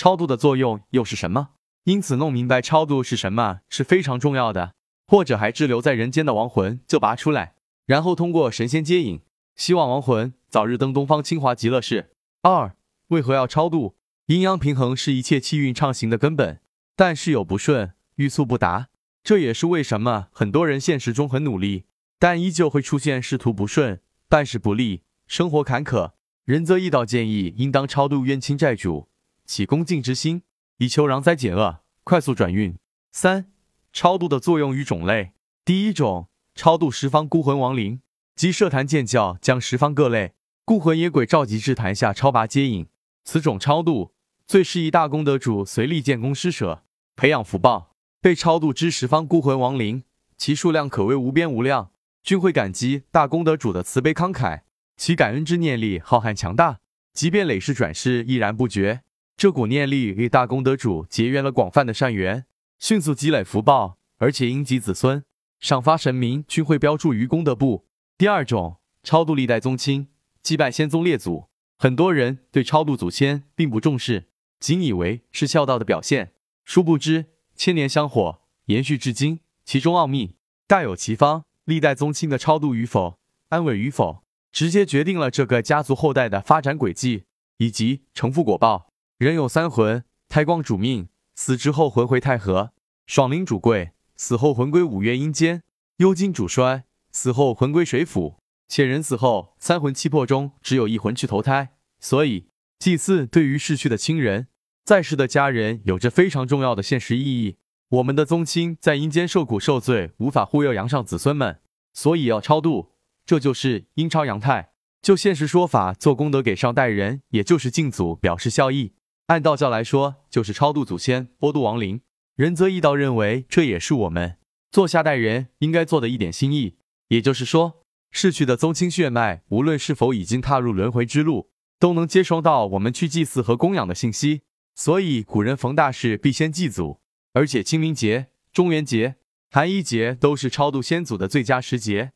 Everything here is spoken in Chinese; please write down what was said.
超度的作用又是什么？因此，弄明白超度是什么是非常重要的。或者还滞留在人间的亡魂就拔出来，然后通过神仙接引，希望亡魂早日登东方清华极乐世。二、为何要超度？阴阳平衡是一切气运畅行的根本，但事有不顺，欲速不达。这也是为什么很多人现实中很努力，但依旧会出现仕途不顺、办事不利、生活坎坷。仁则义道建议，应当超度冤亲债主，起恭敬之心，以求攘灾解厄，快速转运。三、超度的作用与种类：第一种，超度十方孤魂亡灵，即设坛建教，将十方各类孤魂野鬼召集至坛下超拔接引。此种超度。最适宜大功德主随力建功施舍，培养福报。被超度之十方孤魂亡灵，其数量可谓无边无量，均会感激大功德主的慈悲慷慨，其感恩之念力浩瀚强大，即便累世转世依然不绝。这股念力与大功德主结缘了广泛的善缘，迅速积累福报，而且因及子孙，赏发神明均会标注于功德簿。第二种，超度历代宗亲，祭拜先宗列祖。很多人对超度祖先并不重视。仅以为是孝道的表现，殊不知千年香火延续至今，其中奥秘大有其方。历代宗亲的超度与否、安稳与否，直接决定了这个家族后代的发展轨迹以及成父果报。人有三魂：胎光主命，死之后魂回太和；爽灵主贵，死后魂归五岳阴间；幽精主衰，死后魂归水府。且人死后三魂七魄中只有一魂去投胎，所以祭祀对于逝去的亲人。在世的家人有着非常重要的现实意义。我们的宗亲在阴间受苦受罪，无法护佑阳上子孙们，所以要超度。这就是阴超阳泰。就现实说法，做功德给上代人，也就是敬祖，表示孝义。按道教来说，就是超度祖先，波度亡灵。仁则义道认为，这也是我们做下代人应该做的一点心意。也就是说，逝去的宗亲血脉，无论是否已经踏入轮回之路，都能接收到我们去祭祀和供养的信息。所以古人逢大事必先祭祖，而且清明节、中元节、寒衣节都是超度先祖的最佳时节。